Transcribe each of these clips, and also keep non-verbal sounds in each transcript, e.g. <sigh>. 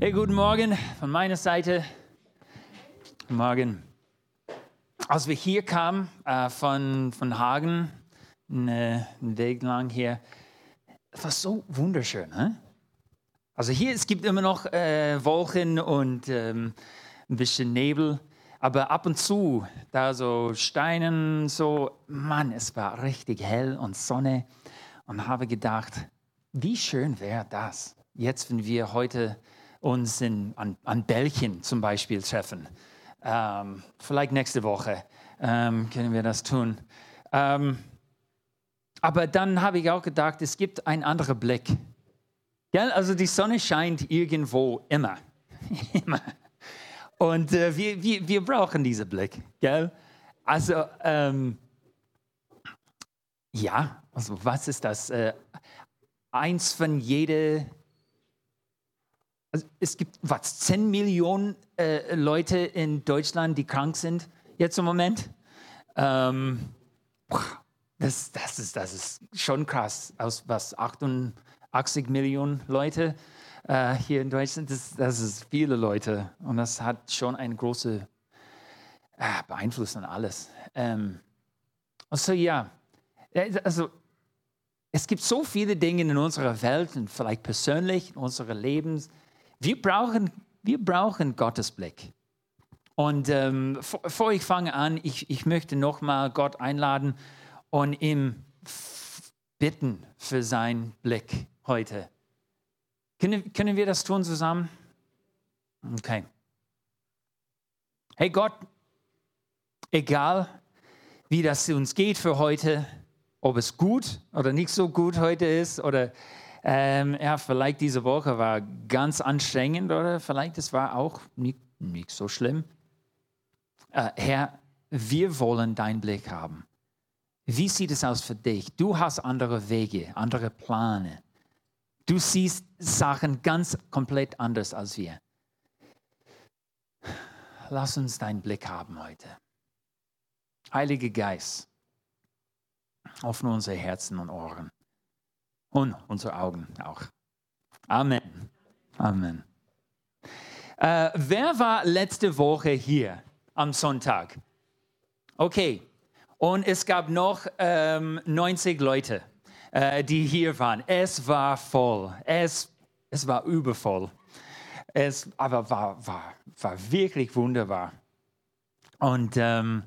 Hey, guten Morgen von meiner Seite. Guten Morgen. Als wir hier kamen äh, von, von Hagen, einen Weg lang hier, es war so wunderschön. Hä? Also hier, es gibt immer noch äh, Wolken und ähm, ein bisschen Nebel, aber ab und zu, da so Steinen, so, Mann, es war richtig hell und Sonne und habe gedacht, wie schön wäre das, jetzt, wenn wir heute uns in, an, an Bällchen zum Beispiel treffen. Ähm, vielleicht nächste Woche ähm, können wir das tun. Ähm, aber dann habe ich auch gedacht, es gibt einen anderen Blick. Gell? Also die Sonne scheint irgendwo immer. <laughs> immer. Und äh, wir, wir, wir brauchen diesen Blick. Gell? Also, ähm, ja, also was ist das? Äh, eins von jede also es gibt was, 10 Millionen äh, Leute in Deutschland, die krank sind jetzt im Moment. Ähm, das, das, ist, das ist schon krass. Aus was, 88 Millionen Leute äh, hier in Deutschland, das, das ist viele Leute. Und das hat schon eine große äh, Beeinfluss an alles. Ähm, also ja, äh, also es gibt so viele Dinge in unserer Welt und vielleicht persönlich in unserem Leben, wir brauchen, wir brauchen Gottes Blick. Und ähm, bevor ich fange an, ich, ich möchte nochmal Gott einladen und ihm bitten für seinen Blick heute. Können, können wir das tun zusammen? Okay. Hey Gott, egal wie das uns geht für heute, ob es gut oder nicht so gut heute ist oder ähm, ja, vielleicht diese Woche war ganz anstrengend oder vielleicht es war auch nicht, nicht so schlimm. Äh, Herr, wir wollen deinen Blick haben. Wie sieht es aus für dich? Du hast andere Wege, andere Pläne. Du siehst Sachen ganz komplett anders als wir. Lass uns deinen Blick haben heute. Heiliger Geist, öffne unsere Herzen und Ohren und unsere Augen auch. Amen. Amen. Äh, wer war letzte Woche hier am Sonntag? Okay. Und es gab noch ähm, 90 Leute, äh, die hier waren. Es war voll. Es, es war übervoll. Es aber war, war, war wirklich wunderbar. Und ähm,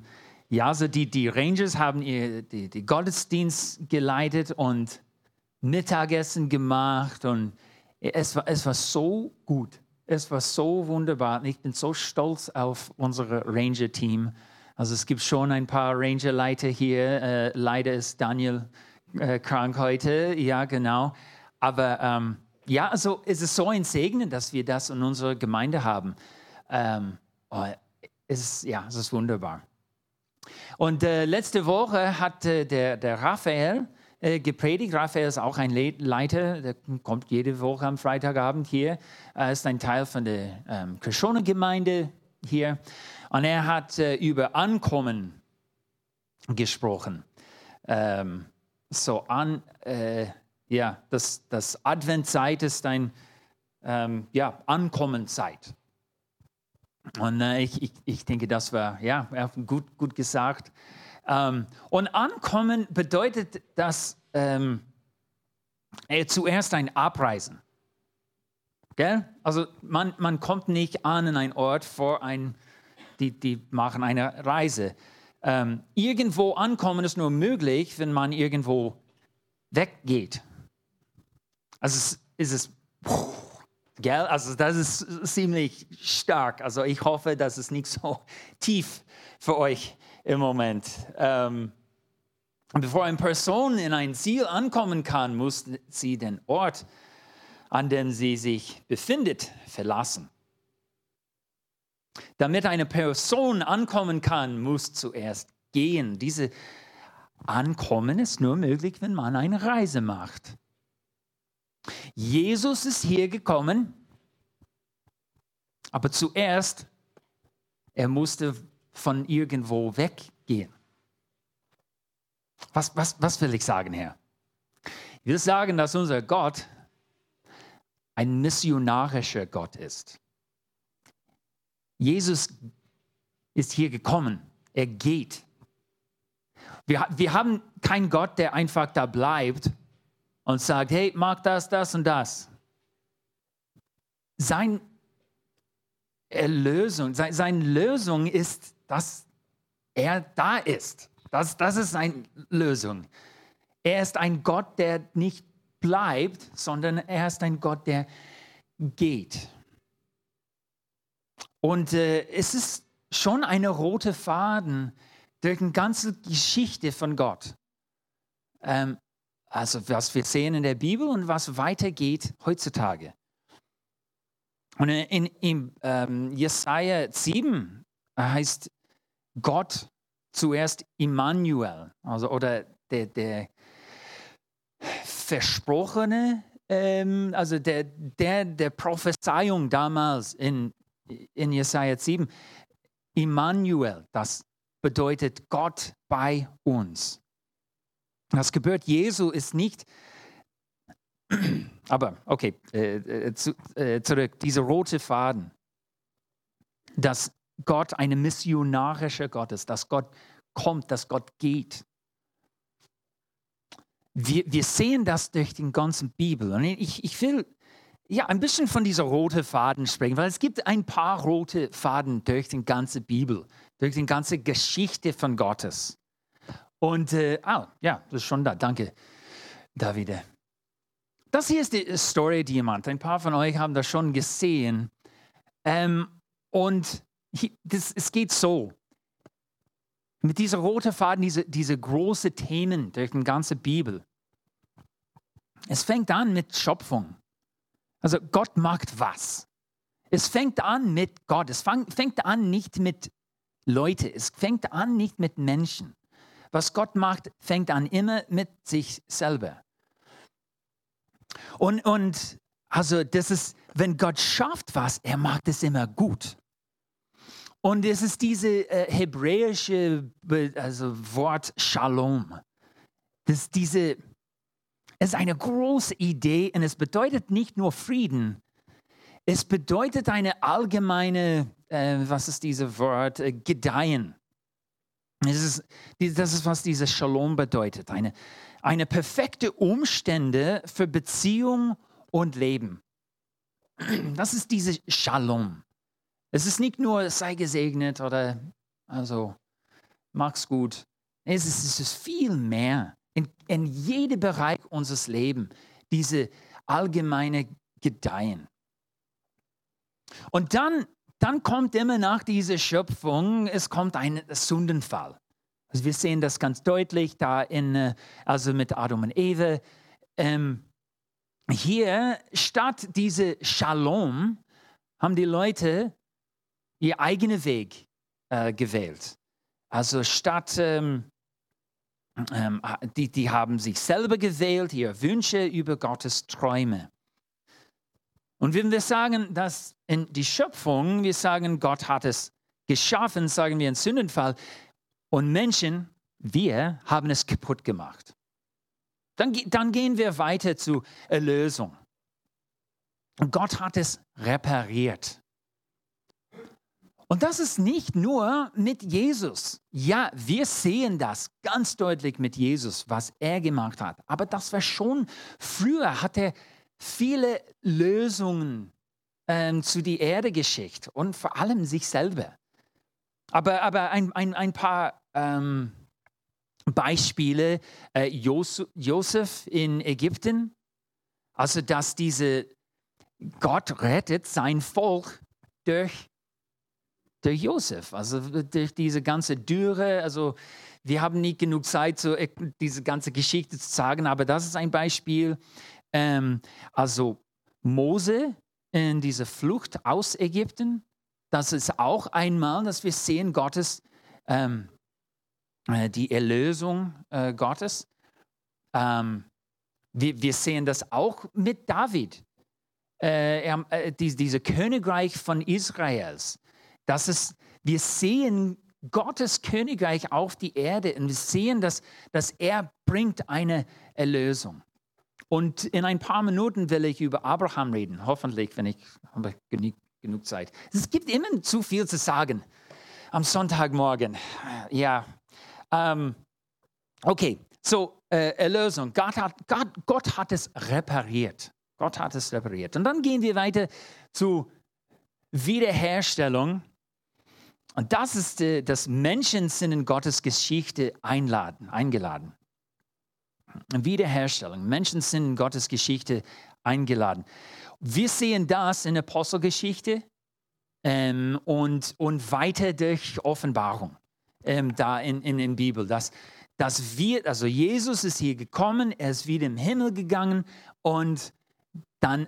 ja, also die, die Rangers haben ihr, die, die Gottesdienst geleitet und Mittagessen gemacht und es war, es war so gut. Es war so wunderbar. Und ich bin so stolz auf unser Ranger-Team. Also es gibt schon ein paar Ranger-Leiter hier. Äh, leider ist Daniel äh, krank heute. Ja, genau. Aber ähm, ja, also es ist so ein Segen, dass wir das in unserer Gemeinde haben. Ähm, oh, es ist, ja, es ist wunderbar. Und äh, letzte Woche hat äh, der, der Raphael äh, gepredigt. Raphael ist auch ein Leiter, der kommt jede Woche am Freitagabend hier. Er ist ein Teil von der ähm, Krishona-Gemeinde hier. Und er hat äh, über Ankommen gesprochen. Ähm, so an, äh, ja, das, das Adventzeit ist ein ähm, ja, Ankommenzeit. Und äh, ich, ich, ich denke, das war ja, gut, gut gesagt. Ähm, und ankommen bedeutet, dass ähm, äh, zuerst ein Abreisen. Gell? Also man, man kommt nicht an in einen Ort vor ein, die, die machen eine Reise. Ähm, irgendwo ankommen ist nur möglich, wenn man irgendwo weggeht. Also es, ist es, gell? Also das ist ziemlich stark. Also ich hoffe, dass es nicht so <laughs> tief für euch im Moment. Ähm, bevor eine Person in ein Ziel ankommen kann, muss sie den Ort, an dem sie sich befindet, verlassen. Damit eine Person ankommen kann, muss zuerst gehen. Diese Ankommen ist nur möglich, wenn man eine Reise macht. Jesus ist hier gekommen, aber zuerst, er musste von irgendwo weggehen. Was, was, was will ich sagen, Herr? Ich will sagen, dass unser Gott ein missionarischer Gott ist. Jesus ist hier gekommen. Er geht. Wir, wir haben keinen Gott, der einfach da bleibt und sagt, hey, mach das, das und das. Sein Erlösung, sein, seine Lösung ist, dass er da ist. Das, das ist seine Lösung. Er ist ein Gott, der nicht bleibt, sondern er ist ein Gott, der geht. Und äh, es ist schon eine rote Faden durch die ganze Geschichte von Gott. Ähm, also was wir sehen in der Bibel und was weitergeht heutzutage. Und in, in ähm, Jesaja 7 heißt Gott zuerst Immanuel, also oder der, der Versprochene, ähm, also der, der, der Prophezeiung damals in, in Jesaja 7, Immanuel, das bedeutet Gott bei uns. Das Geburt Jesu ist nicht, <clears throat> aber okay, äh, äh, zu, äh, zurück, dieser rote Faden, dass Gott ein missionarischer Gott ist, dass Gott kommt, dass Gott geht. Wir, wir sehen das durch die ganze Bibel. Und ich, ich will ja, ein bisschen von dieser roten Faden sprechen, weil es gibt ein paar rote Faden durch die ganze Bibel, durch die ganze Geschichte von Gottes. Und, äh, oh, ja, das ist schon da. Danke, Davide. Das hier ist die Story Diamant. Ein paar von euch haben das schon gesehen. Ähm, und das, es geht so. Mit dieser roten Faden, diese, diese großen Themen durch die ganze Bibel. Es fängt an mit Schöpfung. Also Gott macht was. Es fängt an mit Gott. Es fang, fängt an nicht mit Leute. Es fängt an nicht mit Menschen. Was Gott macht, fängt an immer mit sich selber. Und, und also das ist, wenn Gott schafft was, er macht es immer gut. Und es ist diese äh, hebräische also Wort Shalom. Das diese, es ist eine große Idee und es bedeutet nicht nur Frieden, es bedeutet eine allgemeine, äh, was ist dieses Wort, äh, Gedeihen. Ist, das ist, was dieses Shalom bedeutet. Eine, eine perfekte Umstände für Beziehung und Leben. Das ist diese Shalom. Es ist nicht nur, sei gesegnet oder also mach's gut. Es ist, es ist viel mehr. In, in jedem Bereich unseres Lebens, diese allgemeine Gedeihen. Und dann, dann kommt immer nach dieser Schöpfung, es kommt ein Sündenfall. Also wir sehen das ganz deutlich da in, äh, also mit Adam und Eve. Ähm, hier statt diese Shalom haben die Leute ihr eigenen Weg äh, gewählt. Also statt, ähm, ähm, die, die haben sich selber gewählt, ihre Wünsche über Gottes Träume. Und wenn wir sagen, dass in die Schöpfung, wir sagen, Gott hat es geschaffen, sagen wir in Sündenfall, und Menschen, wir haben es kaputt gemacht. Dann, dann gehen wir weiter zur Erlösung. Und Gott hat es repariert. Und das ist nicht nur mit Jesus. Ja, wir sehen das ganz deutlich mit Jesus, was er gemacht hat. Aber das war schon früher, hat er viele Lösungen ähm, zu die Erde geschickt und vor allem sich selber. Aber, aber ein, ein, ein paar ähm, Beispiele. Äh, Jos Josef in Ägypten, also dass diese Gott rettet sein Volk durch durch Josef, also durch diese ganze Dürre. Also wir haben nicht genug Zeit, so, äh, diese ganze Geschichte zu sagen, aber das ist ein Beispiel. Ähm, also Mose in dieser Flucht aus Ägypten, das ist auch einmal, dass wir sehen Gottes, ähm, äh, die Erlösung äh, Gottes. Ähm, wir, wir, sehen das auch mit David. Äh, äh, die, diese Königreich von Israels dass es, wir sehen Gottes Königreich auf die Erde und wir sehen, dass, dass er bringt eine Erlösung. Und in ein paar Minuten will ich über Abraham reden. Hoffentlich, wenn ich habe genug, genug Zeit. Es gibt immer zu viel zu sagen am Sonntagmorgen. Ja. Ähm, okay, so äh, Erlösung. Gott hat, Gott, Gott hat es repariert. Gott hat es repariert. Und dann gehen wir weiter zu Wiederherstellung. Und das ist, äh, dass Menschen in Gottes Geschichte einladen, eingeladen. Wiederherstellung. Menschen sind in Gottes Geschichte eingeladen. Wir sehen das in der Apostelgeschichte ähm, und, und weiter durch Offenbarung ähm, da in, in, in der Bibel, dass, dass wir, also Jesus ist hier gekommen, er ist wieder im Himmel gegangen und dann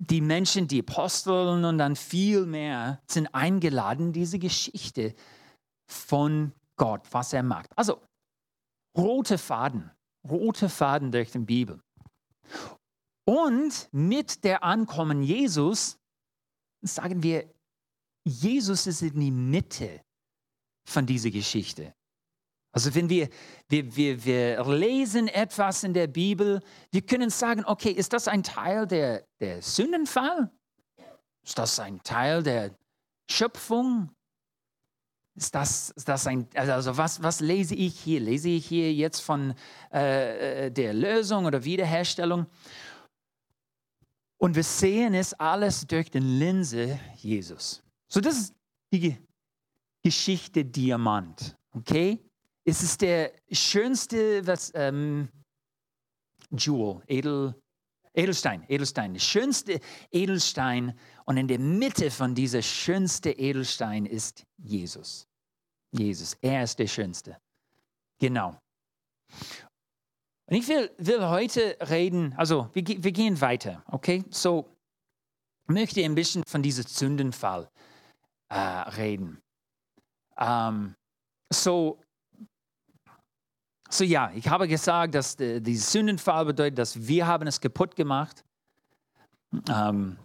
die Menschen, die Aposteln und dann viel mehr sind eingeladen, diese Geschichte von Gott, was er macht. Also rote Faden rote Faden durch die Bibel. Und mit der Ankommen Jesus sagen wir, Jesus ist in die Mitte von dieser Geschichte. Also wenn wir, wir, wir, wir lesen etwas in der Bibel, wir können sagen, okay, ist das ein Teil der, der Sündenfall? Ist das ein Teil der Schöpfung? Ist das, ist das ein, also was, was lese ich hier? Lese ich hier jetzt von äh, äh, der Lösung oder Wiederherstellung? Und wir sehen es alles durch den Linse Jesus. So, das ist die Geschichte Diamant. Okay? Es ist der schönste, was, ähm, Jewel, Edel, Edelstein, Edelstein, der schönste Edelstein und in der Mitte von dieser schönste Edelstein ist Jesus. Jesus, er ist der Schönste. Genau. Und ich will, will heute reden, also wir, wir gehen weiter, okay? So, ich möchte ein bisschen von diesem Sündenfall äh, reden. Ähm, so, so ja, ich habe gesagt, dass äh, dieser Sündenfall bedeutet, dass wir haben es kaputt gemacht. Ähm,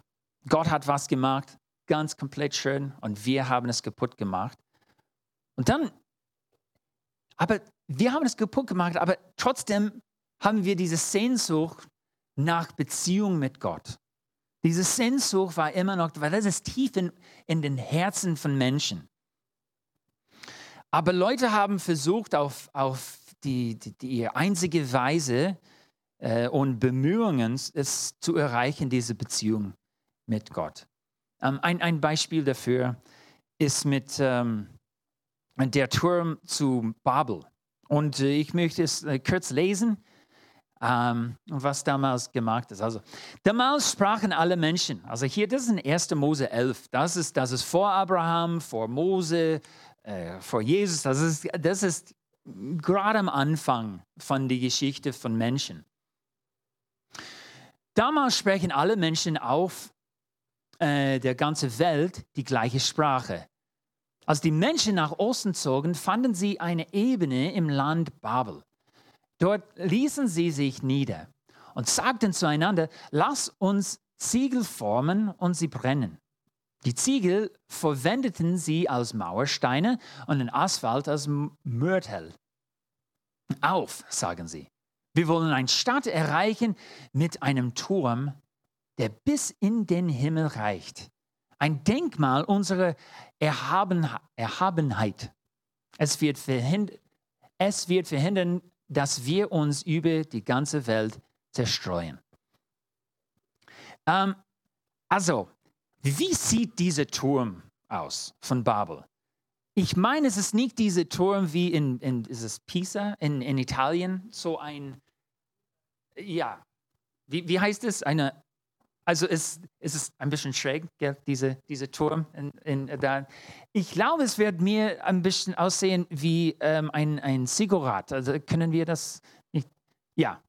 Gott hat was gemacht, ganz komplett schön, und wir haben es kaputt gemacht. Und dann, aber wir haben es kaputt gemacht, aber trotzdem haben wir diese Sehnsucht nach Beziehung mit Gott. Diese Sehnsucht war immer noch, weil das ist tief in, in den Herzen von Menschen. Aber Leute haben versucht, auf, auf die, die, die einzige Weise äh, und Bemühungen, es zu erreichen, diese Beziehung mit Gott. Ähm, ein, ein Beispiel dafür ist mit ähm, der Turm zu Babel. Und äh, ich möchte es äh, kurz lesen, ähm, was damals gemacht ist. Also, damals sprachen alle Menschen, also hier, das ist in 1. Mose 11, das ist, das ist vor Abraham, vor Mose, äh, vor Jesus, das ist, das ist gerade am Anfang von der Geschichte von Menschen. Damals sprechen alle Menschen auf äh, der ganzen Welt die gleiche Sprache. Als die Menschen nach Osten zogen, fanden sie eine Ebene im Land Babel. Dort ließen sie sich nieder und sagten zueinander, lass uns Ziegel formen und sie brennen. Die Ziegel verwendeten sie als Mauersteine und den Asphalt als Mörtel. Auf, sagen sie. Wir wollen eine Stadt erreichen mit einem Turm, der bis in den Himmel reicht ein Denkmal unserer Erhaben, Erhabenheit. Es wird, es wird verhindern, dass wir uns über die ganze Welt zerstreuen. Ähm, also, wie sieht dieser Turm aus von Babel? Ich meine, es ist nicht dieser Turm wie in, in ist es Pisa in, in Italien, so ein, ja, wie, wie heißt es? Eine also es, es ist ein bisschen schräg, gell, diese, diese Turm. In, in, da. Ich glaube, es wird mir ein bisschen aussehen wie ähm, ein, ein Ziggurat. Also können wir das nicht? Ja.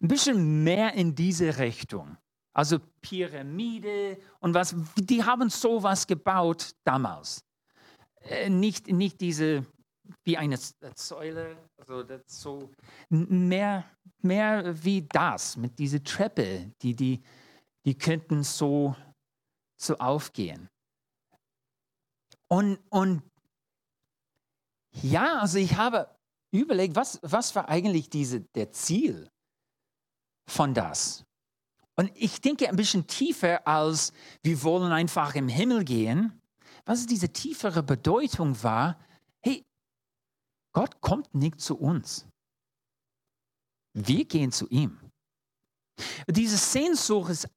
Ein bisschen mehr in diese Richtung. Also Pyramide und was, die haben sowas gebaut damals. Äh, nicht, nicht diese, wie eine Säule, also das so mehr, mehr wie das, mit dieser Treppe, die, die, die könnten so, so aufgehen. Und, und ja, also ich habe überlegt, was, was war eigentlich diese, der Ziel von das. Und ich denke ein bisschen tiefer als wir wollen einfach im Himmel gehen. Was diese tiefere Bedeutung war, hey, Gott kommt nicht zu uns. Wir gehen zu ihm. Diese Sehnsucht ist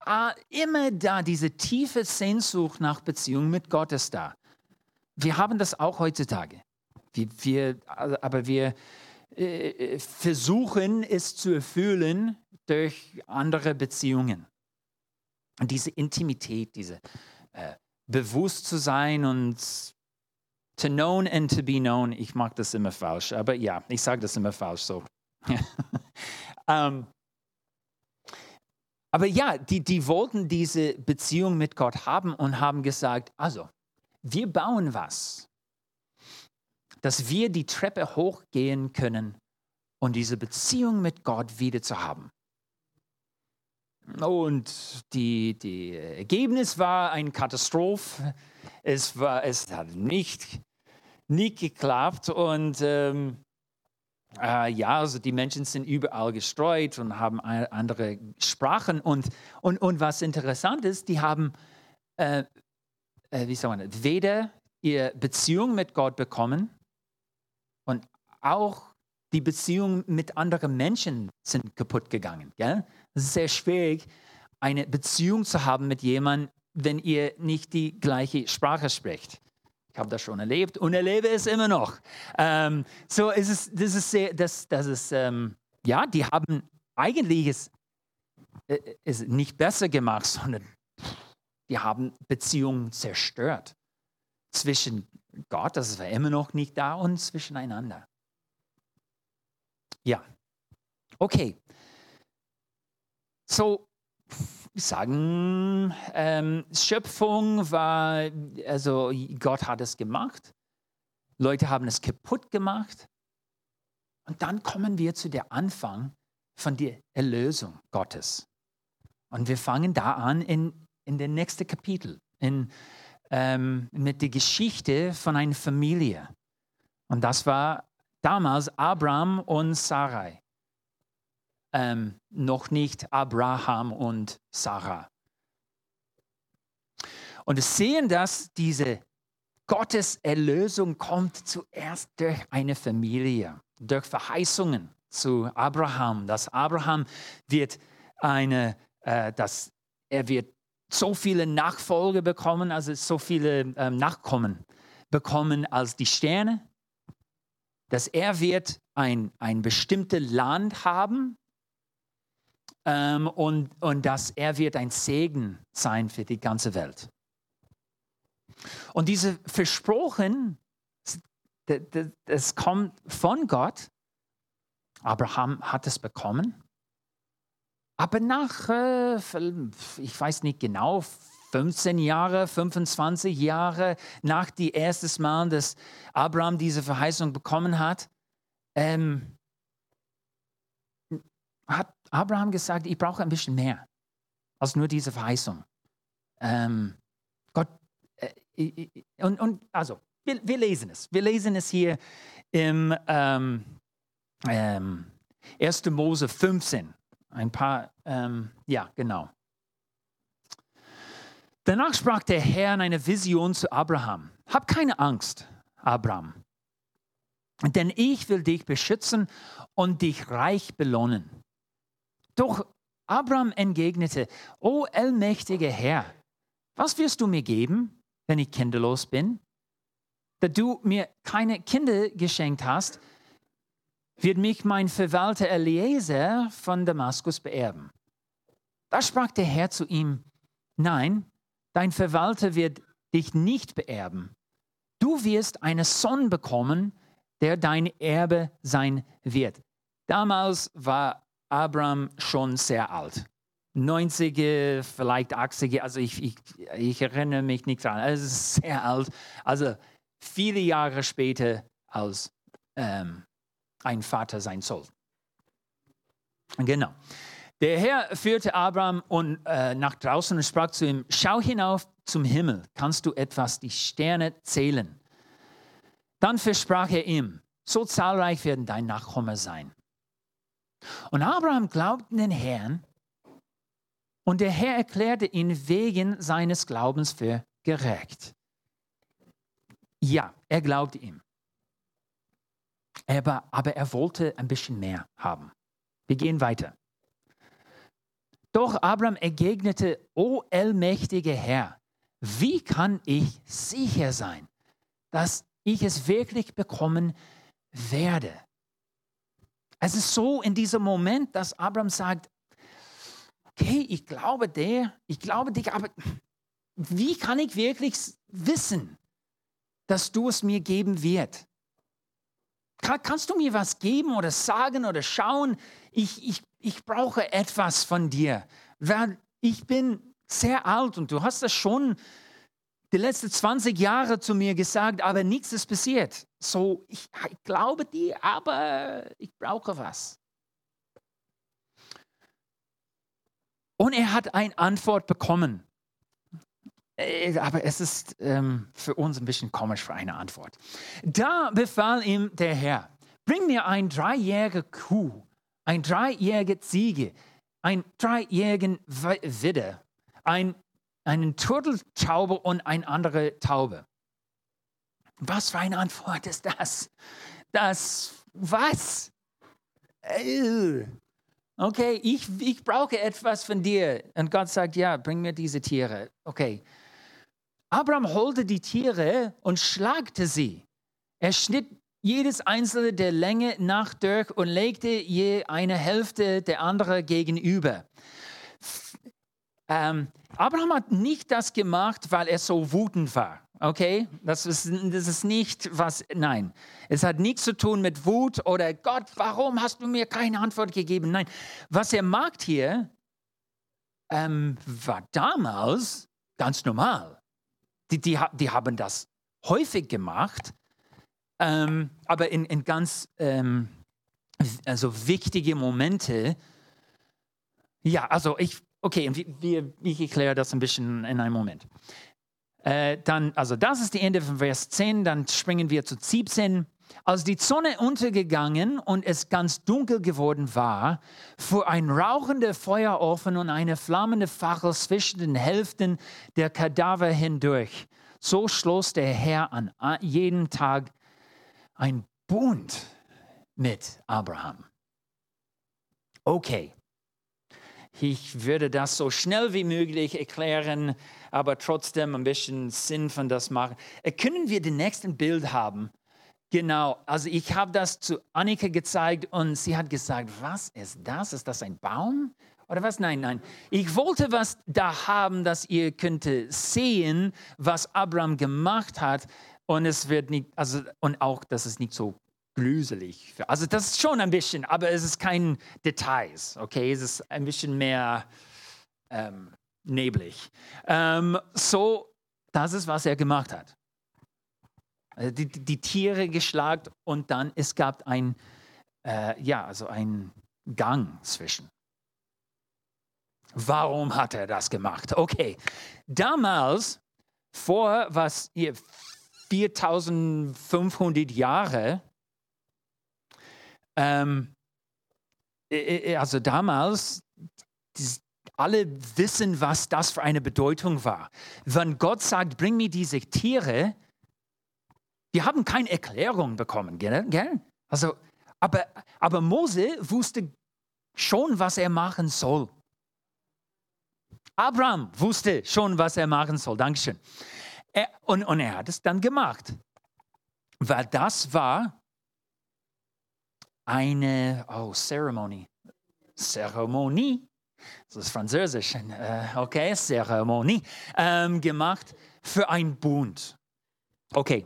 immer da, diese tiefe Sehnsucht nach Beziehung mit Gott ist da. Wir haben das auch heutzutage. Wir, wir, aber wir äh, versuchen es zu erfüllen durch andere Beziehungen. Und diese Intimität, diese äh, bewusst zu sein und to known and to be known, ich mag das immer falsch, aber ja, ich sage das immer falsch so. um, <laughs> aber ja, die, die wollten diese Beziehung mit Gott haben und haben gesagt, also, wir bauen was, dass wir die Treppe hochgehen können und diese Beziehung mit Gott wieder zu haben. Und die, die Ergebnis war eine Katastrophe. Es, war, es hat nicht, nicht geklappt und ähm, äh, ja, also die Menschen sind überall gestreut und haben andere Sprachen. Und, und, und was interessant ist, die haben, äh, äh, wie man, weder ihre Beziehung mit Gott bekommen und auch die Beziehung mit anderen Menschen sind kaputt gegangen. Gell? Es ist sehr schwierig, eine Beziehung zu haben mit jemandem, wenn ihr nicht die gleiche Sprache spricht. Ich habe das schon erlebt und erlebe es immer noch. Ähm, so ist es, das ist sehr, das, das ist, ähm, ja, die haben eigentlich es, äh, es nicht besser gemacht, <laughs> sondern die haben Beziehungen zerstört. Zwischen Gott, das war immer noch nicht da, und zwischeneinander. Ja, okay. So, sagen, ähm, Schöpfung war, also Gott hat es gemacht, Leute haben es kaputt gemacht. Und dann kommen wir zu der Anfang von der Erlösung Gottes. Und wir fangen da an in, in den nächsten Kapitel, in, ähm, mit der Geschichte von einer Familie. Und das war damals Abraham und Sarai ähm, noch nicht Abraham und Sarah. Und wir sehen, dass diese Gottes Erlösung kommt zuerst durch eine Familie, durch Verheißungen zu Abraham, dass Abraham wird eine, äh, dass er wird so viele Nachfolger bekommen, also so viele äh, Nachkommen bekommen als die Sterne, dass er wird ein, ein bestimmtes Land haben, ähm, und, und dass er wird ein Segen sein für die ganze Welt. Und diese Versprochen, das kommt von Gott. Abraham hat es bekommen. Aber nach, äh, ich weiß nicht genau, 15 Jahre, 25 Jahre nach dem ersten Mal, dass Abraham diese Verheißung bekommen hat, ähm, hat Abraham gesagt, ich brauche ein bisschen mehr als nur diese Verheißung. Ähm, Gott, äh, und, und also, wir, wir, lesen es. Wir lesen es hier im ähm, ähm, 1. Mose 15. Ein paar, ähm, ja, genau. Danach sprach der Herr in einer Vision zu Abraham. Hab keine Angst, Abraham, denn ich will dich beschützen und dich reich belohnen. Doch Abraham entgegnete, O allmächtiger Herr, was wirst du mir geben, wenn ich kinderlos bin? Da du mir keine Kinder geschenkt hast, wird mich mein Verwalter Eliezer von Damaskus beerben. Da sprach der Herr zu ihm, nein, dein Verwalter wird dich nicht beerben. Du wirst einen Sohn bekommen, der dein Erbe sein wird. Damals war Abraham schon sehr alt. 90er, vielleicht 80er, also ich, ich, ich erinnere mich nicht daran. Es ist sehr alt. Also viele Jahre später als ähm, ein Vater sein soll. Genau. Der Herr führte Abraham und, äh, nach draußen und sprach zu ihm: Schau hinauf zum Himmel, kannst du etwas die Sterne zählen? Dann versprach er ihm: So zahlreich werden dein Nachkommen sein. Und Abraham glaubte den Herrn und der Herr erklärte ihn wegen seines Glaubens für gerecht. Ja, er glaubte ihm. Aber, aber er wollte ein bisschen mehr haben. Wir gehen weiter. Doch Abraham entgegnete, O allmächtiger Herr, wie kann ich sicher sein, dass ich es wirklich bekommen werde? Es ist so in diesem Moment, dass Abraham sagt, okay, ich glaube dir, ich glaube dich, aber wie kann ich wirklich wissen, dass du es mir geben wirst? Kann, kannst du mir was geben oder sagen oder schauen? Ich, ich, ich brauche etwas von dir, weil ich bin sehr alt und du hast das schon die letzten 20 Jahre zu mir gesagt, aber nichts ist passiert. So, ich, ich glaube dir, aber ich brauche was. Und er hat eine Antwort bekommen. Äh, aber es ist ähm, für uns ein bisschen komisch für eine Antwort. Da befahl ihm der Herr, bring mir ein dreijährige Kuh, ein dreijährige Ziege, ein dreijährigen Widder, ein, einen Turteltaube und eine andere Taube. Was für eine Antwort ist das? Das, was? Äh, okay, ich, ich brauche etwas von dir. Und Gott sagt, ja, bring mir diese Tiere. Okay, Abraham holte die Tiere und schlagte sie. Er schnitt jedes einzelne der Länge nach durch und legte je eine Hälfte der andere gegenüber. Ähm, Abraham hat nicht das gemacht, weil er so wütend war. Okay, das ist, das ist nicht was, nein. Es hat nichts zu tun mit Wut oder Gott, warum hast du mir keine Antwort gegeben? Nein, was er macht hier, ähm, war damals ganz normal. Die, die, die haben das häufig gemacht, ähm, aber in, in ganz ähm, also wichtige Momente. Ja, also ich, okay, wir, ich erkläre das ein bisschen in einem Moment. Äh, dann, also das ist die Ende von Vers 10, dann springen wir zu 17. Als die Sonne untergegangen und es ganz dunkel geworden war, fuhr ein rauchender Feuerofen und eine flammende Fackel zwischen den Hälften der Kadaver hindurch. So schloss der Herr an jeden Tag ein Bund mit Abraham. Okay, ich würde das so schnell wie möglich erklären, aber trotzdem ein bisschen Sinn von das machen. Äh, können wir den nächsten Bild haben? Genau, also ich habe das zu Annika gezeigt und sie hat gesagt, was ist das? Ist das ein Baum? Oder was? Nein, nein. Ich wollte was da haben, dass ihr könnte sehen, was Abraham gemacht hat und es wird nicht, also und auch, dass es nicht so glüselig. Also das ist schon ein bisschen, aber es ist kein Details, okay? Es ist ein bisschen mehr ähm, neblig. Ähm, so, das ist, was er gemacht hat. Also die, die, Tiere geschlagen und dann es gab ein, äh, ja, also ein Gang zwischen. Warum hat er das gemacht? Okay, damals, vor was ihr 4500 Jahre, ähm, also damals, alle wissen, was das für eine Bedeutung war. Wenn Gott sagt, bring mir diese Tiere, die haben keine Erklärung bekommen, gell? Also, aber, aber Mose wusste schon, was er machen soll. Abraham wusste schon, was er machen soll. Dankeschön. Er, und, und er hat es dann gemacht. Weil das war eine oh, Zeremonie. Zeremonie. Das ist Französisch. Äh, okay, Zeremonie. Ähm, gemacht für ein Bund. Okay,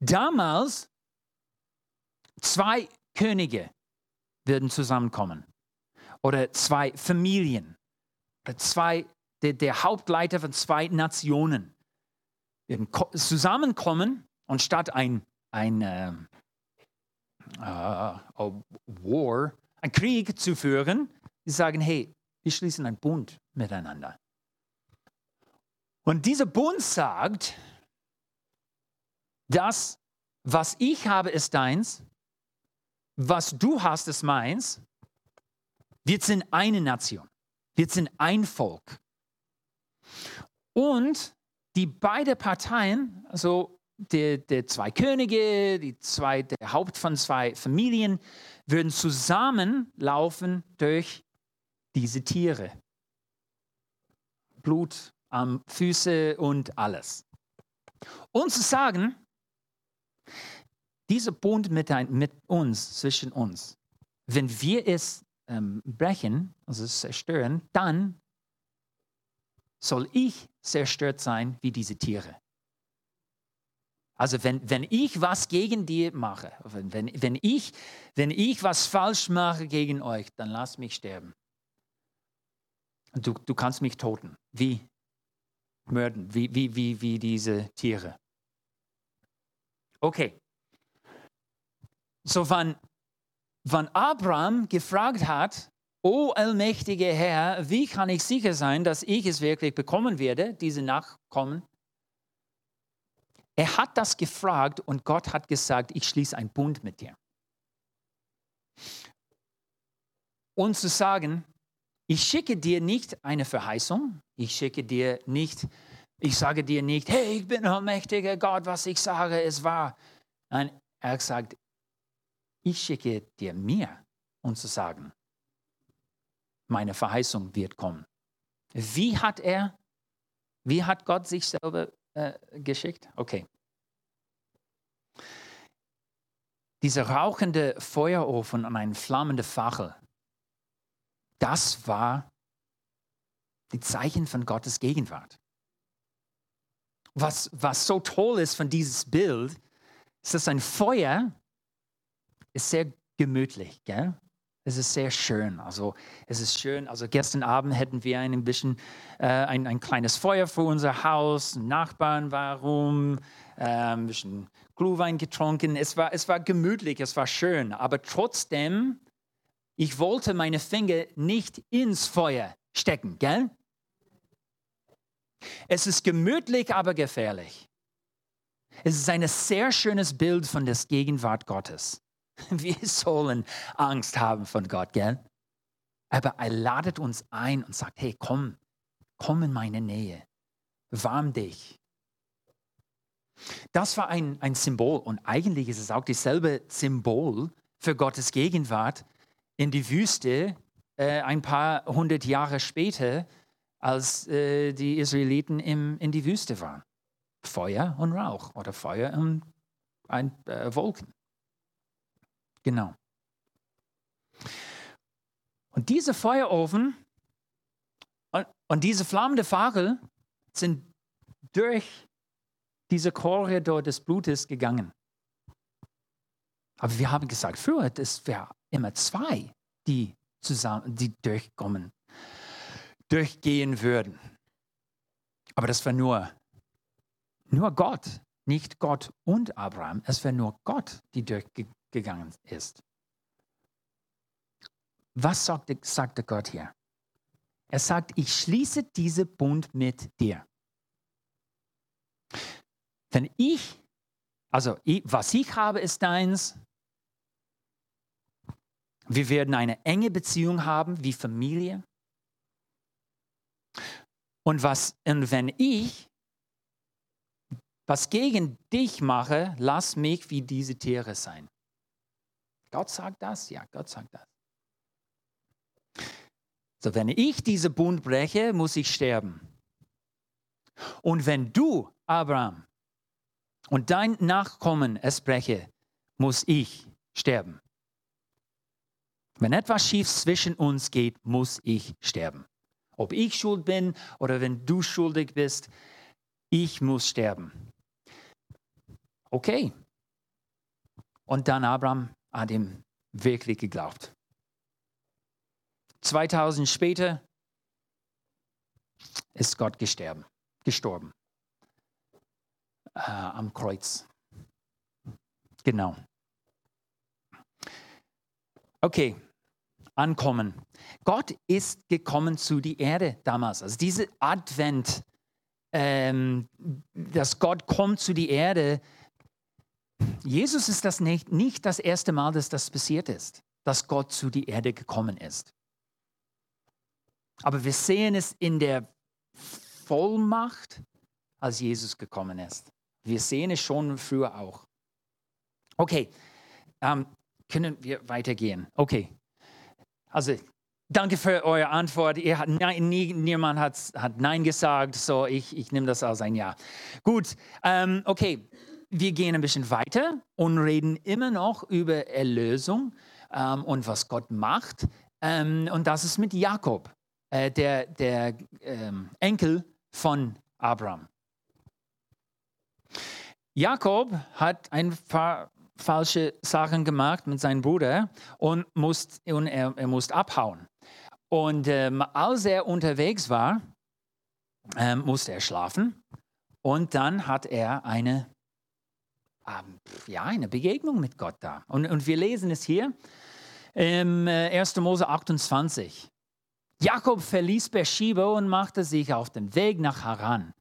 Damals zwei Könige würden zusammenkommen oder zwei Familien oder zwei, der, der Hauptleiter von zwei Nationen würden zusammenkommen und statt ein, ein uh, uh, War, ein Krieg zu führen, sie sagen, hey, wir schließen einen Bund miteinander. Und dieser Bund sagt, das, was ich habe, ist deins, was du hast, ist meins Wir sind eine Nation. Wir sind ein Volk. Und die beiden Parteien, also der, der zwei Könige, die zwei, der Haupt von zwei Familien, würden zusammenlaufen durch diese Tiere. Blut am Füße und alles. Und zu sagen, dieser Bund mit, ein, mit uns, zwischen uns, wenn wir es ähm, brechen, also zerstören, dann soll ich zerstört sein wie diese Tiere. Also wenn, wenn ich was gegen dir mache, wenn, wenn, ich, wenn ich was falsch mache gegen euch, dann lass mich sterben. Du, du kannst mich toten, wie mörden, wie, wie, wie, wie diese Tiere. Okay. So, wann, wann Abraham gefragt hat, O allmächtiger Herr, wie kann ich sicher sein, dass ich es wirklich bekommen werde, diese Nachkommen? Er hat das gefragt und Gott hat gesagt, ich schließe einen Bund mit dir. Und zu sagen, ich schicke dir nicht eine Verheißung, ich schicke dir nicht, ich sage dir nicht, hey, ich bin allmächtiger Gott, was ich sage, ist wahr. Nein, er sagt, ich schicke dir mir, um zu sagen, meine Verheißung wird kommen. Wie hat er, wie hat Gott sich selber äh, geschickt? Okay. Dieser rauchende Feuerofen und ein flammende Fackel, das war die Zeichen von Gottes Gegenwart. Was, was so toll ist von dieses Bild, ist, dass ein Feuer ist sehr gemütlich. Gell? Es ist sehr schön. Also es ist schön. Also gestern Abend hätten wir ein bisschen äh, ein, ein kleines Feuer vor unser Haus. Nachbarn waren äh, ein bisschen Glühwein getrunken. Es war, es war gemütlich, es war schön. Aber trotzdem, ich wollte meine Finger nicht ins Feuer stecken, gell? Es ist gemütlich, aber gefährlich. Es ist ein sehr schönes Bild von der Gegenwart Gottes. <laughs> Wir sollen Angst haben von Gott, gell? Aber er ladet uns ein und sagt, hey, komm, komm in meine Nähe, warm dich. Das war ein, ein Symbol und eigentlich ist es auch dasselbe Symbol für Gottes Gegenwart in die Wüste äh, ein paar hundert Jahre später, als äh, die Israeliten im, in die Wüste waren. Feuer und Rauch oder Feuer und ein, äh, Wolken. Genau. Und diese Feuerofen und, und diese flammende Fackel sind durch diese Korridor des Blutes gegangen. Aber wir haben gesagt, früher, es wäre immer zwei, die zusammen, die durchkommen, durchgehen würden. Aber das war nur, nur Gott, nicht Gott und Abraham. Es war nur Gott, die durchgegangen gegangen ist. Was sagte, sagte Gott hier? Er sagt, ich schließe diesen Bund mit dir. Wenn ich, also ich, was ich habe, ist deins. Wir werden eine enge Beziehung haben wie Familie. Und was, und wenn ich was gegen dich mache, lass mich wie diese Tiere sein. Gott sagt das? Ja, Gott sagt das. So, wenn ich diese Bund breche, muss ich sterben. Und wenn du, Abraham, und dein Nachkommen es breche, muss ich sterben. Wenn etwas schief zwischen uns geht, muss ich sterben. Ob ich schuld bin oder wenn du schuldig bist, ich muss sterben. Okay. Und dann Abraham hat ihm wirklich geglaubt. 2000 später ist Gott gestorben, gestorben äh, am Kreuz. Genau. Okay, ankommen. Gott ist gekommen zu die Erde damals. Also diese Advent, ähm, dass Gott kommt zu die Erde, Jesus ist das nicht, nicht das erste Mal, dass das passiert ist, dass Gott zu die Erde gekommen ist. Aber wir sehen es in der Vollmacht, als Jesus gekommen ist. Wir sehen es schon früher auch. Okay, ähm, können wir weitergehen? Okay. Also, danke für eure Antwort. Ihr nein, nie, niemand hat, hat Nein gesagt, so ich, ich nehme das als ein Ja. Gut, ähm, okay. Wir gehen ein bisschen weiter und reden immer noch über Erlösung ähm, und was Gott macht. Ähm, und das ist mit Jakob, äh, der, der ähm, Enkel von Abraham. Jakob hat ein paar falsche Sachen gemacht mit seinem Bruder und, musste, und er, er musste abhauen. Und ähm, als er unterwegs war, ähm, musste er schlafen und dann hat er eine, ähm, ja, eine Begegnung mit Gott da. Und, und wir lesen es hier im äh, 1. Mose 28. Jakob verließ Beersheba und machte sich auf den Weg nach Haran.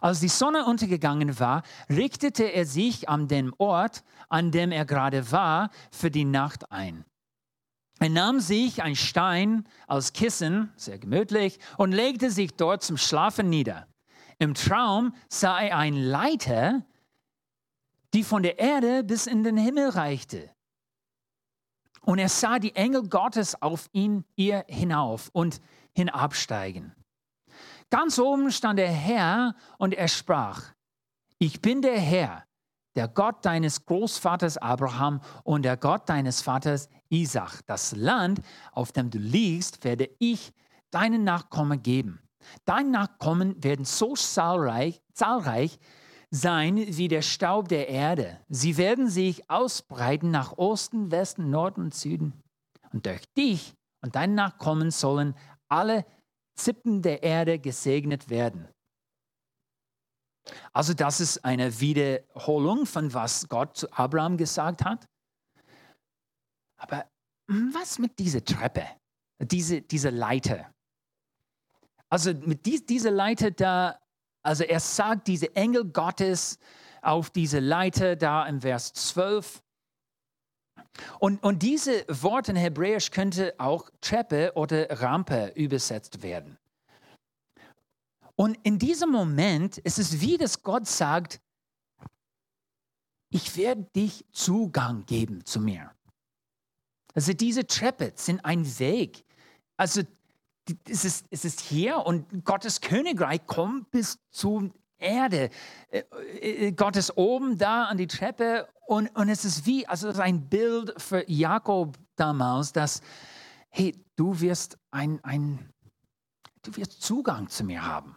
Als die Sonne untergegangen war, richtete er sich an dem Ort, an dem er gerade war, für die Nacht ein. Er nahm sich ein Stein als Kissen, sehr gemütlich, und legte sich dort zum Schlafen nieder. Im Traum sah er eine Leiter, die von der Erde bis in den Himmel reichte. Und er sah die Engel Gottes auf ihn, ihr hinauf und hinabsteigen. Ganz oben stand der Herr und er sprach, ich bin der Herr, der Gott deines Großvaters Abraham und der Gott deines Vaters Isaac. Das Land, auf dem du liegst, werde ich deinen Nachkommen geben. Deine Nachkommen werden so zahlreich, zahlreich sein wie der Staub der Erde. Sie werden sich ausbreiten nach Osten, Westen, Norden und Süden. Und durch dich und deine Nachkommen sollen alle Zippen der Erde gesegnet werden. Also das ist eine Wiederholung von was Gott zu Abraham gesagt hat. Aber was mit dieser Treppe, diese, diese Leiter? Also mit dies, dieser Leiter da, also er sagt, diese Engel Gottes auf diese Leiter da im Vers 12, und, und diese Worte in Hebräisch könnte auch Treppe oder Rampe übersetzt werden. Und in diesem Moment ist es wie, dass Gott sagt, ich werde dich Zugang geben zu mir. Also diese Treppe sind ein Weg. Also es ist, es ist hier und Gottes Königreich kommt bis zur Erde. Äh, äh, Gott ist oben da an die Treppe und, und es ist wie, also es ist ein Bild für Jakob damals, dass, hey, du wirst ein, ein, du wirst Zugang zu mir haben.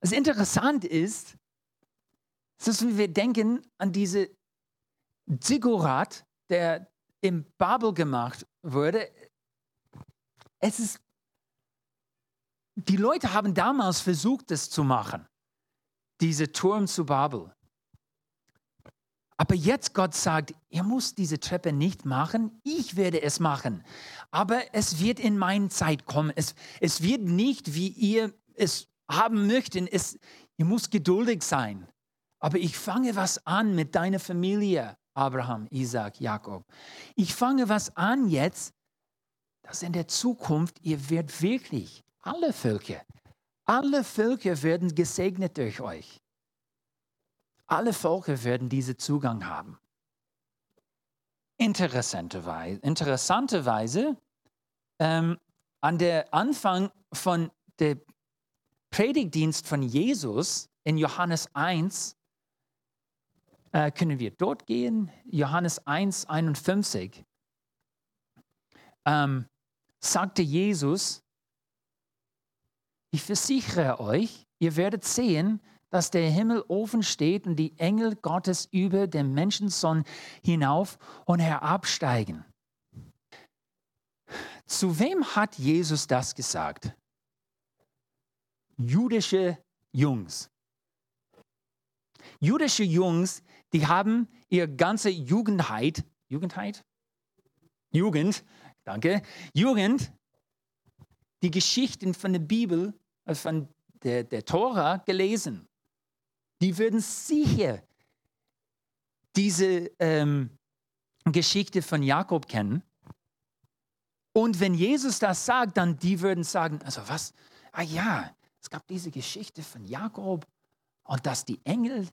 Was interessant ist, dass wir denken an diese Ziggurat, der im Babel gemacht wurde. Es ist, die Leute haben damals versucht, das zu machen, diese Turm zu Babel. Aber jetzt Gott sagt, ihr müsst diese Treppe nicht machen, ich werde es machen. Aber es wird in meine Zeit kommen. Es, es wird nicht, wie ihr es haben möchtet. Es, ihr müsst geduldig sein. Aber ich fange was an mit deiner Familie, Abraham, Isaac, Jakob. Ich fange was an jetzt, dass in der Zukunft ihr werdet wirklich alle Völker, alle Völker werden gesegnet durch euch. Alle Völker werden diesen Zugang haben. Interessanterweise, interessanterweise ähm, an der Anfang von der Predigtdienst von Jesus in Johannes 1 äh, können wir dort gehen. Johannes 1, 51 ähm, sagte Jesus, ich versichere euch, ihr werdet sehen, dass der Himmel offen steht und die Engel Gottes über den Menschensohn hinauf und herabsteigen. Zu wem hat Jesus das gesagt? Jüdische Jungs. Jüdische Jungs, die haben ihre ganze Jugendheit, Jugendheit? Jugend, danke, Jugend, die Geschichten von der Bibel, äh, von der, der Tora gelesen die würden sicher diese ähm, Geschichte von Jakob kennen Und wenn Jesus das sagt, dann die würden sagen, also was? Ah ja, es gab diese Geschichte von Jakob und dass die Engel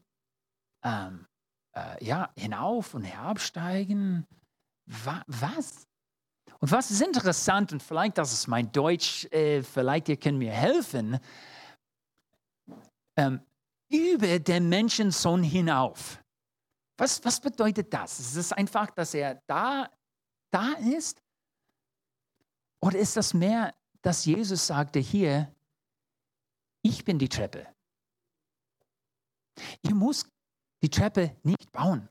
ähm, äh, ja, hinauf und herabsteigen. Wa was? Und was ist interessant, und vielleicht das ist mein Deutsch, äh, vielleicht ihr könnt mir helfen, ähm, über den Menschensohn hinauf. Was, was bedeutet das? Ist es einfach, dass er da, da ist? Oder ist das mehr, dass Jesus sagte hier, ich bin die Treppe. Ihr müsst die Treppe nicht bauen.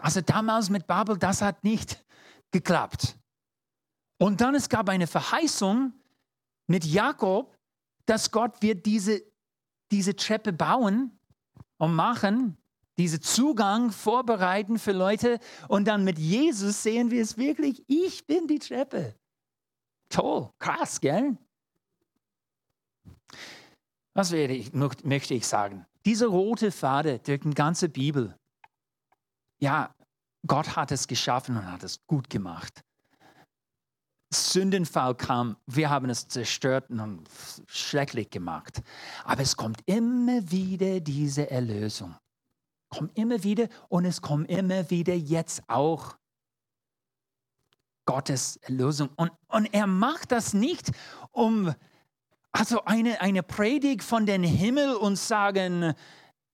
Also damals mit Babel, das hat nicht geklappt. Und dann es gab eine Verheißung mit Jakob, dass Gott wird diese, diese Treppe bauen und machen, diesen Zugang vorbereiten für Leute. Und dann mit Jesus sehen wir es wirklich, ich bin die Treppe. Toll, krass, gell? Was ich, möchte ich sagen? Diese rote Pfade durch die ganze Bibel. Ja, Gott hat es geschaffen und hat es gut gemacht. Sündenfall kam, wir haben es zerstört und schrecklich gemacht. Aber es kommt immer wieder diese Erlösung. Kommt immer wieder und es kommt immer wieder jetzt auch. Gottes Erlösung. Und, und er macht das nicht, um also eine, eine Predigt von den Himmel und sagen,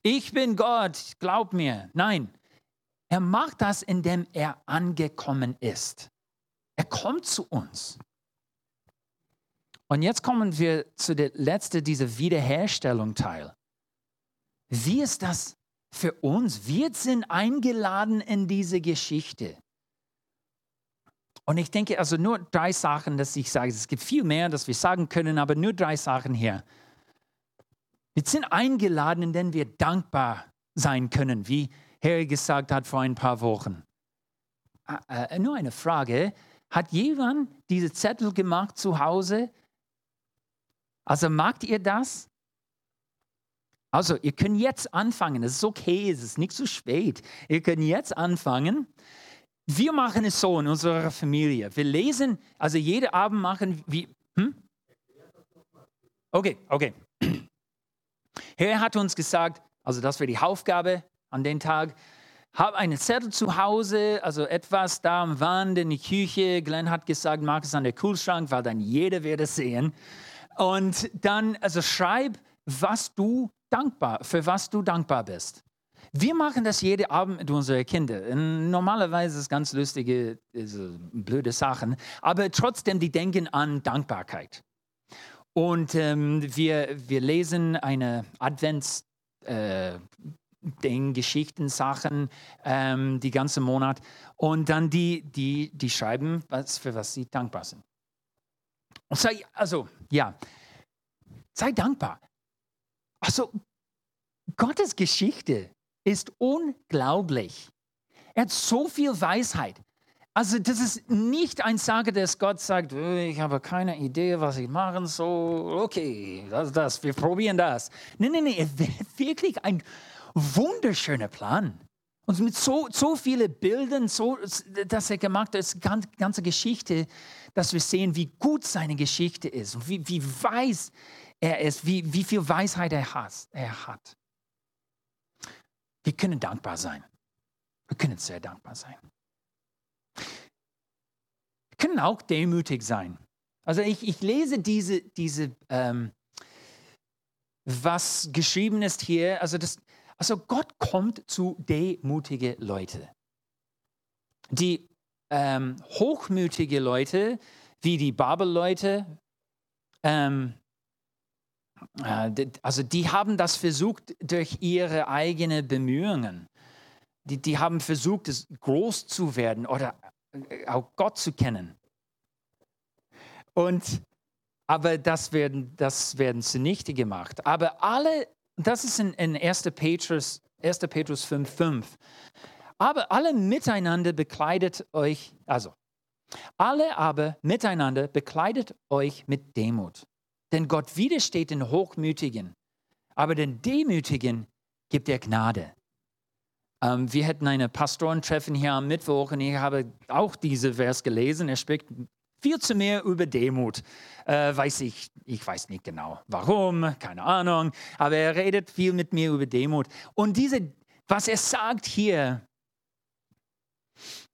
ich bin Gott, glaub mir. Nein, er macht das, indem er angekommen ist. Er kommt zu uns. Und jetzt kommen wir zu der letzten dieser Wiederherstellung Teil. Wie ist das für uns? Wir sind eingeladen in diese Geschichte. Und ich denke, also nur drei Sachen, dass ich sage, es gibt viel mehr, das wir sagen können, aber nur drei Sachen hier. Wir sind eingeladen, indem wir dankbar sein können, wie Harry gesagt hat vor ein paar Wochen. Äh, nur eine Frage. Hat jemand diese Zettel gemacht zu Hause? Also magt ihr das? Also, ihr könnt jetzt anfangen. Es ist okay, es ist nicht zu spät. Ihr könnt jetzt anfangen. Wir machen es so in unserer Familie. Wir lesen, also jeden Abend machen wir. Hm? Okay, okay. <clears throat> Er hat uns gesagt, also das wäre die Aufgabe an den Tag. Hab einen Zettel zu Hause, also etwas da am Wand in die Küche. Glenn hat gesagt, mach es an der Kühlschrank, weil dann jeder wird es sehen. Und dann, also schreib, was du dankbar, für was du dankbar bist. Wir machen das jeden Abend mit unseren Kindern. Normalerweise ist es ganz lustige, blöde Sachen, aber trotzdem, die denken an Dankbarkeit. Und ähm, wir, wir lesen eine Advents- äh, Ding, Geschichten, Sachen, ähm, die ganze Monat. Und dann die, die, die schreiben, was, für was sie dankbar sind. Und sei, also, ja, sei dankbar. Also, Gottes Geschichte ist unglaublich. Er hat so viel Weisheit. Also das ist nicht ein Sage, dass Gott sagt, äh, ich habe keine Idee, was ich machen soll. Okay, das, das, wir probieren das. Nein, nein, nein, wirklich ein wunderschöner Plan. Und mit so, so vielen Bildern, so, dass er gemacht hat, ist eine ganze Geschichte, dass wir sehen, wie gut seine Geschichte ist und wie, wie weis er ist, wie, wie viel Weisheit er hat. Er hat. Wir können dankbar sein. Wir können sehr dankbar sein. Wir können auch demütig sein. Also ich, ich lese diese, diese ähm, was geschrieben ist hier. Also, das, also Gott kommt zu demütige Leute. Die ähm, hochmütige Leute, wie die Babel-Leute, ähm, äh, also die haben das versucht durch ihre eigenen Bemühungen. Die, die haben versucht, es groß zu werden oder äh, auch Gott zu kennen. Und, aber das werden, das werden zunichte gemacht. Aber alle, das ist in, in 1. Petrus, 1. Petrus 5,5. Aber alle miteinander bekleidet euch, also alle aber miteinander bekleidet euch mit Demut. Denn Gott widersteht den Hochmütigen, aber den Demütigen gibt er Gnade. Ähm, wir hätten eine Pastorentreffen hier am Mittwoch und ich habe auch diese Vers gelesen. Er spricht viel zu mehr über Demut. Äh, weiß ich, ich weiß nicht genau warum, keine Ahnung, aber er redet viel mit mir über Demut. Und diese, was er sagt hier,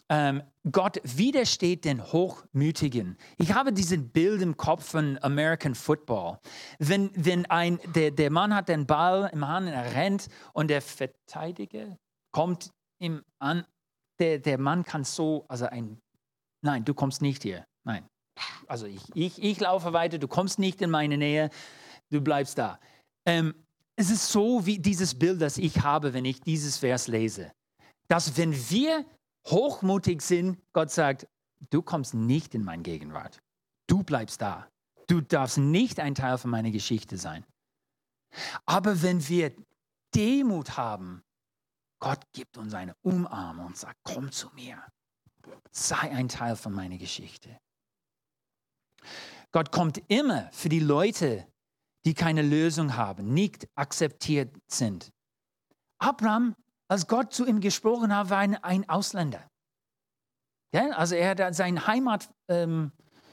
ähm, Gott widersteht den Hochmütigen. Ich habe diesen Bild im Kopf von American Football. Wenn, wenn ein, der, der Mann hat den Ball im Hand, er rennt und der Verteidiger kommt ihm an, der, der Mann kann so, also ein, nein, du kommst nicht hier, nein. Also ich, ich, ich laufe weiter, du kommst nicht in meine Nähe, du bleibst da. Ähm, es ist so wie dieses Bild, das ich habe, wenn ich dieses Vers lese. Dass wenn wir hochmutig sind, Gott sagt, du kommst nicht in meine Gegenwart. Du bleibst da. Du darfst nicht ein Teil von meiner Geschichte sein. Aber wenn wir Demut haben, Gott gibt uns eine Umarmung und sagt, komm zu mir. Sei ein Teil von meiner Geschichte. Gott kommt immer für die Leute, die keine Lösung haben, nicht akzeptiert sind. Abraham als Gott zu ihm gesprochen hat, war ein, Ausländer. Ja, also er hat seine Heimat, ähm,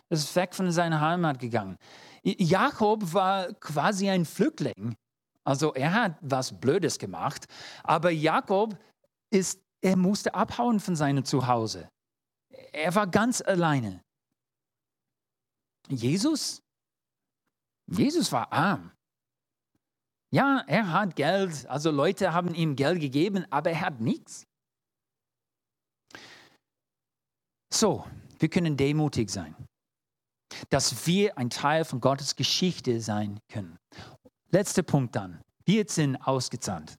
ist weg von seiner Heimat gegangen. Jakob war quasi ein Flüchtling. Also er hat was Blödes gemacht, aber Jakob ist, er musste abhauen von seinem Zuhause. Er war ganz alleine. Jesus? Jesus war arm. Ja, er hat Geld, also Leute haben ihm Geld gegeben, aber er hat nichts. So, wir können demutig sein, dass wir ein Teil von Gottes Geschichte sein können. Letzter Punkt dann. Wir sind ausgezahnt.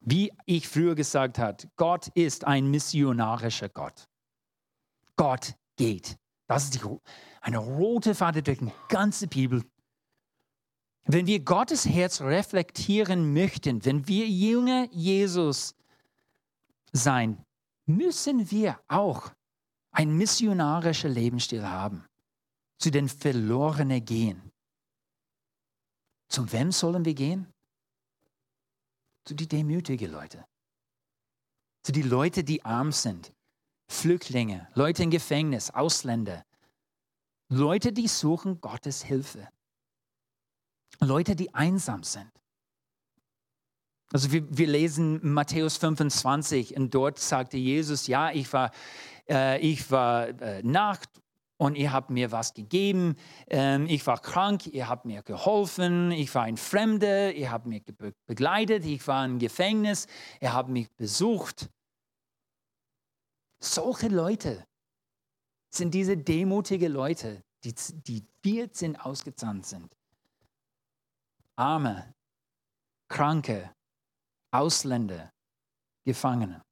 Wie ich früher gesagt habe, Gott ist ein missionarischer Gott. Gott geht. Das ist die, eine rote Faden durch die ganze Bibel wenn wir Gottes Herz reflektieren möchten, wenn wir junge Jesus sein, müssen wir auch ein missionarischer Lebensstil haben, zu den Verlorenen gehen. Zu wem sollen wir gehen? Zu den demütigen Leuten. Zu den Leuten, die arm sind, Flüchtlinge, Leute im Gefängnis, Ausländer, Leute, die suchen Gottes Hilfe. Leute, die einsam sind. Also wir, wir, lesen Matthäus 25 und dort sagte Jesus, ja, ich war, äh, ich war äh, Nacht und ihr habt mir was gegeben. Ähm, ich war krank, ihr habt mir geholfen. Ich war ein Fremder, ihr habt mich begleitet. Ich war im Gefängnis, ihr habt mich besucht. Solche Leute sind diese demutigen Leute, die, die 14 ausgezahnt sind. Arme, Kranke, Ausländer, Gefangene.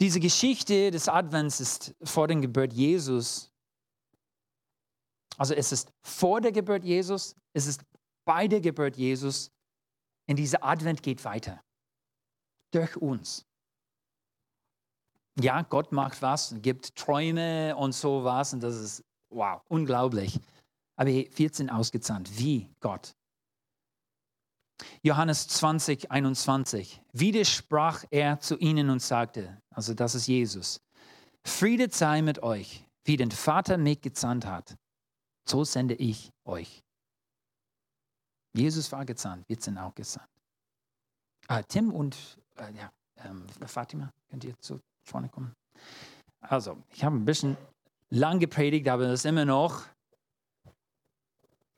Diese Geschichte des Advents ist vor der Geburt Jesus. Also es ist vor der Geburt Jesus, es ist bei der Geburt Jesus. Und dieser Advent geht weiter. Durch uns. Ja, Gott macht was, gibt Träume und sowas und das ist, wow, unglaublich aber 14 ausgezahnt, wie Gott. Johannes 20, 21. Widersprach er zu ihnen und sagte, also das ist Jesus, Friede sei mit euch, wie den Vater mich gezahnt hat, so sende ich euch. Jesus war gezahnt, wir sind auch gezahnt. Ah, Tim und äh, ja, ähm, Fatima, könnt ihr zu vorne kommen? Also, ich habe ein bisschen lang gepredigt, aber das ist immer noch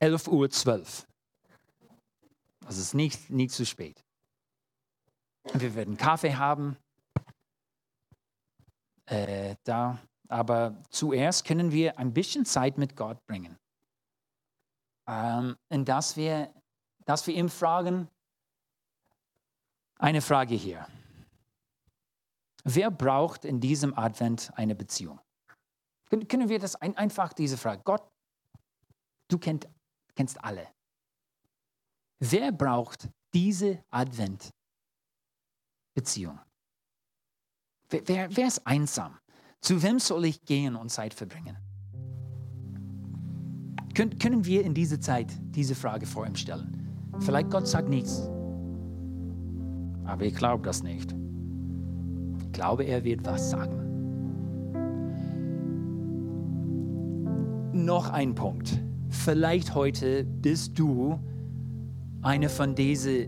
11.12 Uhr. Also es ist nicht, nicht zu spät. Wir werden Kaffee haben. Äh, da. Aber zuerst können wir ein bisschen Zeit mit Gott bringen. Ähm, und dass wir, dass wir ihm fragen, eine Frage hier. Wer braucht in diesem Advent eine Beziehung? Können wir das ein, einfach diese Frage? Gott, du kennst kennst alle. Wer braucht diese Advent-Beziehung? Wer, wer, wer ist einsam? Zu wem soll ich gehen und Zeit verbringen? Können, können wir in dieser Zeit diese Frage vor ihm stellen? Vielleicht Gott sagt nichts. Aber ich glaube das nicht. Glaube, er wird was sagen. noch ein Punkt. Vielleicht heute bist du eine von diesen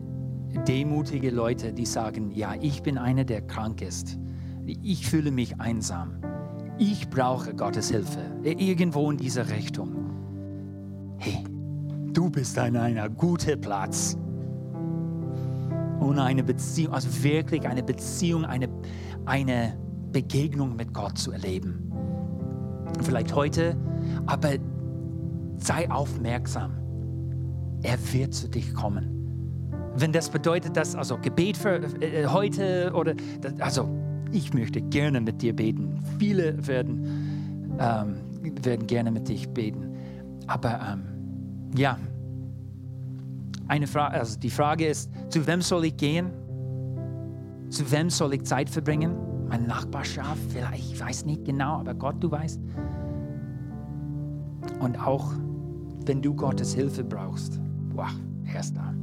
demutigen Leuten, die sagen, ja, ich bin einer, der krank ist. Ich fühle mich einsam. Ich brauche Gottes Hilfe. Irgendwo in dieser Richtung. Hey, du bist an einem guten Platz. Und eine Beziehung, also wirklich eine Beziehung, eine, eine Begegnung mit Gott zu erleben. Vielleicht heute, aber sei aufmerksam. Er wird zu dich kommen. Wenn das bedeutet, dass also Gebet für äh, heute oder also ich möchte gerne mit dir beten. Viele werden, ähm, werden gerne mit dich beten. Aber ähm, ja, eine Frage, also die Frage ist, zu wem soll ich gehen? Zu wem soll ich Zeit verbringen? Meine Nachbarschaft, vielleicht, ich weiß nicht genau, aber Gott, du weißt. Und auch wenn du Gottes Hilfe brauchst, boah, er ist da.